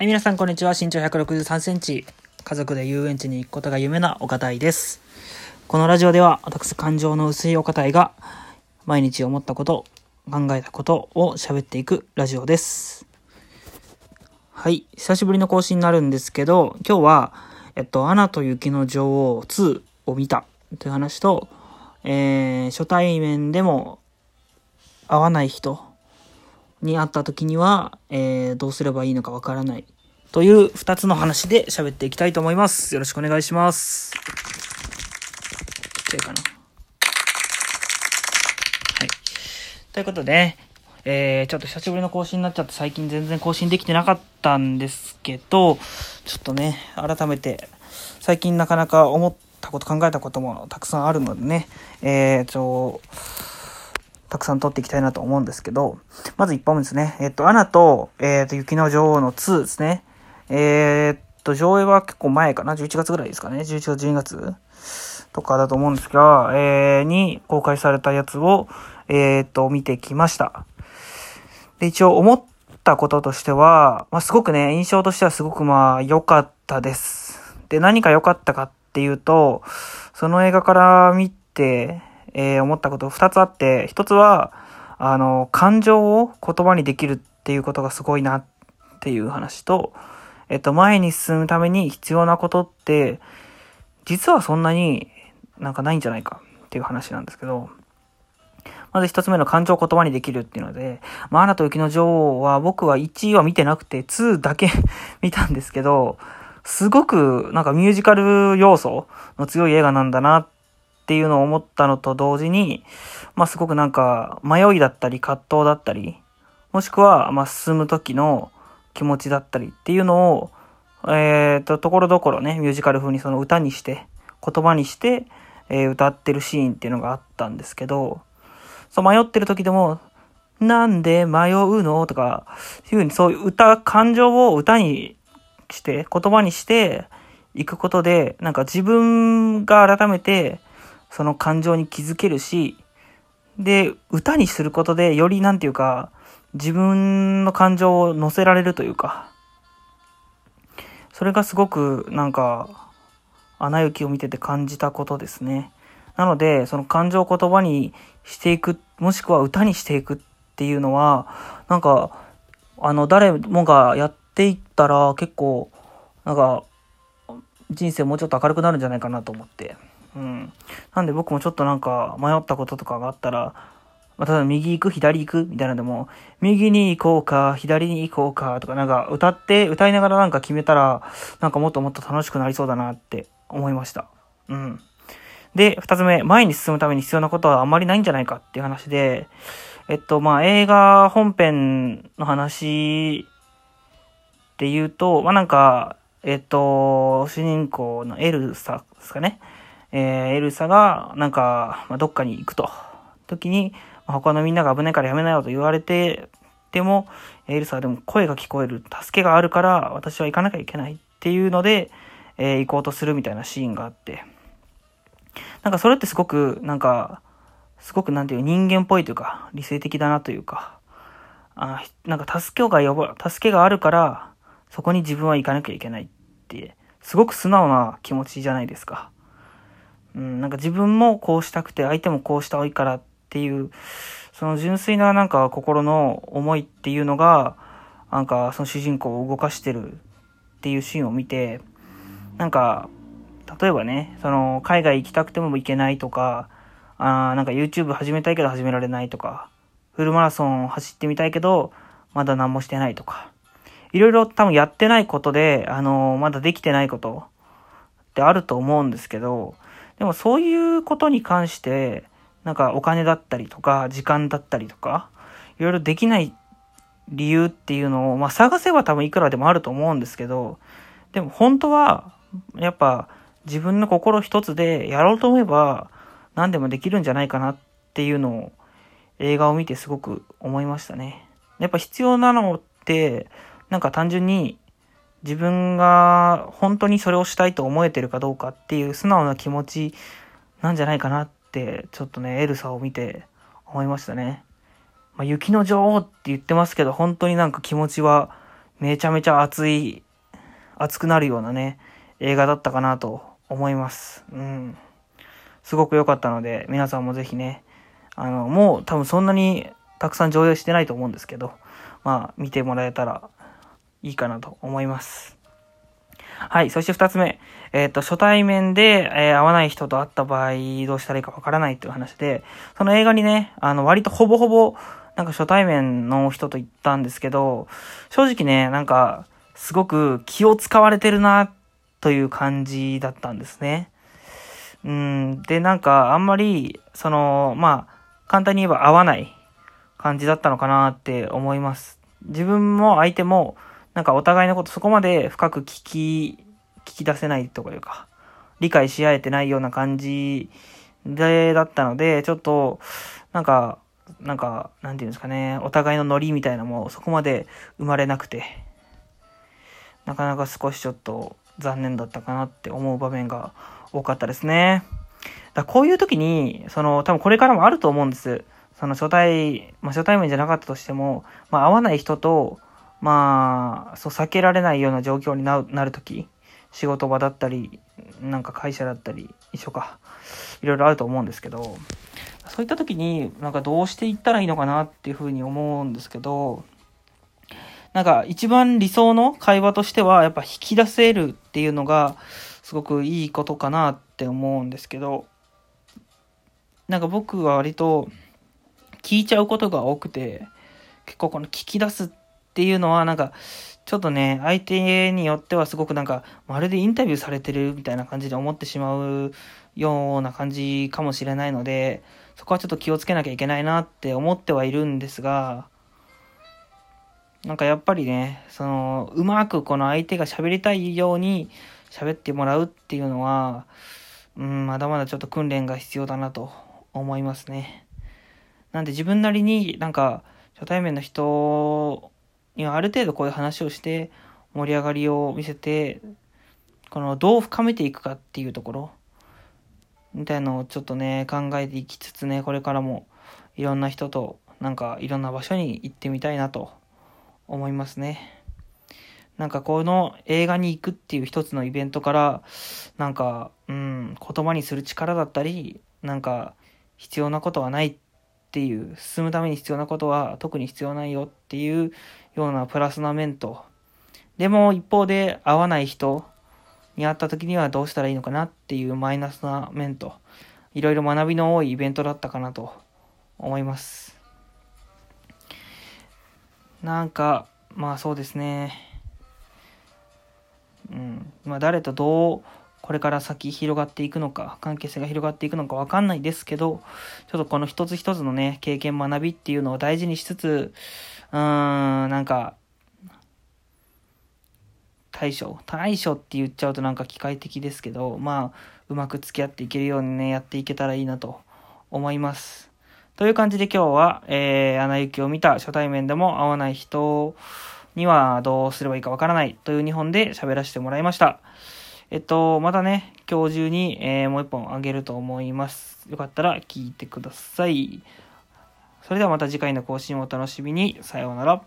はい、皆さんこんにちは。身長163センチ。家族で遊園地に行くことが夢な岡田です。このラジオでは、私感情の薄い岡田が、毎日思ったこと、考えたことを喋っていくラジオです。はい、久しぶりの更新になるんですけど、今日は、えっと、アナと雪の女王2を見たという話と、えー、初対面でも会わない人に会った時には、えー、どうすればいいのかわからないという二つの話で喋っていきたいと思います。よろしくお願いします。ちっちゃいかな。はい。ということで、えー、ちょっと久しぶりの更新になっちゃって最近全然更新できてなかったんですけど、ちょっとね、改めて、最近なかなか思ったこと考えたこともたくさんあるのでね、えー、ちょ、たくさん撮っていきたいなと思うんですけど、まず1本目ですね。えっと、アナと、えっと、雪の女王の2ですね。え、っと、上映は結構前かな ?11 月ぐらいですかね ?11 月、12月とかだと思うんですが、えー、に公開されたやつを、えー、っと、見てきました。で、一応思ったこととしては、まあ、すごくね、印象としてはすごくまあ、良かったです。で、何か良かったかっていうと、その映画から見て、えー、思ったこと二つあって、一つは、あの、感情を言葉にできるっていうことがすごいなっていう話と、えっと、前に進むために必要なことって、実はそんなになんかないんじゃないかっていう話なんですけど、まず一つ目の感情を言葉にできるっていうので、まあ、アナと雪の女王は僕は1は見てなくて2だけ 見たんですけど、すごくなんかミュージカル要素の強い映画なんだなっていうのを思ったのと同時に、まあ、すごくなんか迷いだったり葛藤だったり、もしくはま進む時の気持ちだったりっていうのを、えっ、と、ところどころね、ミュージカル風にその歌にして、言葉にして、えー歌ってるシーンっていうのがあったんですけど、そう迷ってる時でも、なんで迷うの？とか、いうふうにそういう歌、感情を歌にして、言葉にしていくことで、なんか自分が改めて、その感情に気づけるし、で、歌にすることで、よりなんていうか、自分の感情を乗せられるというか、それがすごくなんか、アナ雪を見てて感じたことですね。なので、その感情を言葉にしていく、もしくは歌にしていくっていうのは、なんか、あの、誰もがやっていったら結構、なんか、人生もうちょっと明るくなるんじゃないかなと思って。うん。なんで僕もちょっとなんか迷ったこととかがあったら、まあ、例えば右行く、左行くみたいなのでも、右に行こうか、左に行こうかとか、なんか歌って、歌いながらなんか決めたら、なんかもっともっと楽しくなりそうだなって思いました。うん。で、二つ目、前に進むために必要なことはあんまりないんじゃないかっていう話で、えっと、まあ、映画本編の話っていうと、まあ、なんか、えっと、主人公のエルサですかね。えー、エルサが、なんか、まあ、どっかに行くと。時に、まあ他のみんなが危ないからやめなよと言われて、でも、エルサはでも声が聞こえる、助けがあるから、私は行かなきゃいけないっていうので、えー行こうとするみたいなシーンがあって。なんかそれってすごく、なんか、すごくなんていう人間っぽいというか、理性的だなというか、あなんか助けが呼ば、助けがあるから、そこに自分は行かなきゃいけないって、すごく素直な気持ちじゃないですか。うん、なんか自分もこうしたくて、相手もこうしたいからっていう、その純粋ななんか心の思いっていうのが、なんかその主人公を動かしてるっていうシーンを見て、なんか、例えばね、その、海外行きたくても行けないとか、あーなんか YouTube 始めたいけど始められないとか、フルマラソン走ってみたいけど、まだ何もしてないとか、いろいろ多分やってないことで、あのーまだできてないことってあると思うんですけど、でもそういうことに関して、なんかお金だったりとか、時間だったりとか、いろいろできない理由っていうのを、まあ探せば多分いくらでもあると思うんですけど、でも本当は、やっぱ自分の心一つでやろうと思えば何でもできるんじゃないかなっていうのを映画を見てすごく思いましたね。やっぱ必要なのって、なんか単純に自分が本当にそれをしたいと思えてるかどうかっていう素直な気持ちなんじゃないかなって、ちょっとね、エルサを見て思いましたね。まあ、雪の女王って言ってますけど、本当になんか気持ちはめちゃめちゃ熱い、熱くなるようなね、映画だったかなと思います。うん。すごく良かったので、皆さんもぜひね、あの、もう多分そんなにたくさん上映してないと思うんですけど、まあ、見てもらえたらいいかなと思います。はい。そして二つ目。えっ、ー、と、初対面で、えー、会わない人と会った場合、どうしたらいいかわからないっていう話で、その映画にね、あの、割とほぼほぼ、なんか初対面の人と行ったんですけど、正直ね、なんか、すごく気を使われてるな、という感じだったんですね。うん。で、なんか、あんまり、その、まあ、簡単に言えば合わない感じだったのかなって思います。自分も相手も、なんかお互いのことそこまで深く聞き、聞き出せないとかいうか、理解し合えてないような感じで、だったので、ちょっと、なんか、なんか、なんていうんですかね、お互いのノリみたいなもそこまで生まれなくて、なかなか少しちょっと残念だったかなって思う場面が多かったですね。だこういう時に、その、多分これからもあると思うんです。その初対、まあ、初対面じゃなかったとしても、まあ、会わない人と、まあ、そう、避けられないような状況になるとき、仕事場だったり、なんか会社だったり、一緒か、いろいろあると思うんですけど、そういった時に、なんかどうしていったらいいのかなっていうふうに思うんですけど、なんか一番理想の会話としては、やっぱ引き出せるっていうのが、すごくいいことかなって思うんですけど、なんか僕は割と聞いちゃうことが多くて、結構この聞き出すってていうのはなんか、ちょっとね、相手によってはすごくなんか、まるでインタビューされてるみたいな感じで思ってしまうような感じかもしれないので、そこはちょっと気をつけなきゃいけないなって思ってはいるんですが、なんかやっぱりね、その、うまくこの相手が喋りたいように喋ってもらうっていうのは、うん、まだまだちょっと訓練が必要だなと思いますね。なんで自分なりになんか初対面の人にはある程度こういう話をして盛り上がりを見せて、このどう深めていくかっていうところみたいのをちょっとね考えていきつつねこれからもいろんな人となんかいろんな場所に行ってみたいなと思いますね。なんかこの映画に行くっていう一つのイベントからなんかうん言葉にする力だったりなんか必要なことはないってていう、進むために必要なことは特に必要ないよっていうようなプラスな面と、でも一方で会わない人に会った時にはどうしたらいいのかなっていうマイナスな面と、いろいろ学びの多いイベントだったかなと思います。なんか、まあそうですね。うん。まあ誰とどうこれから先広がっていくのか、関係性が広がっていくのかわかんないですけど、ちょっとこの一つ一つのね、経験学びっていうのを大事にしつつ、うーん、なんか、対処対処って言っちゃうとなんか機械的ですけど、まあ、うまく付き合っていけるようにね、やっていけたらいいなと思います。という感じで今日は、えー、アナ雪を見た初対面でも会わない人にはどうすればいいかわからないという2本で喋らせてもらいました。えっと、またね、今日中に、えー、もう一本あげると思います。よかったら聞いてください。それではまた次回の更新をお楽しみに。さようなら。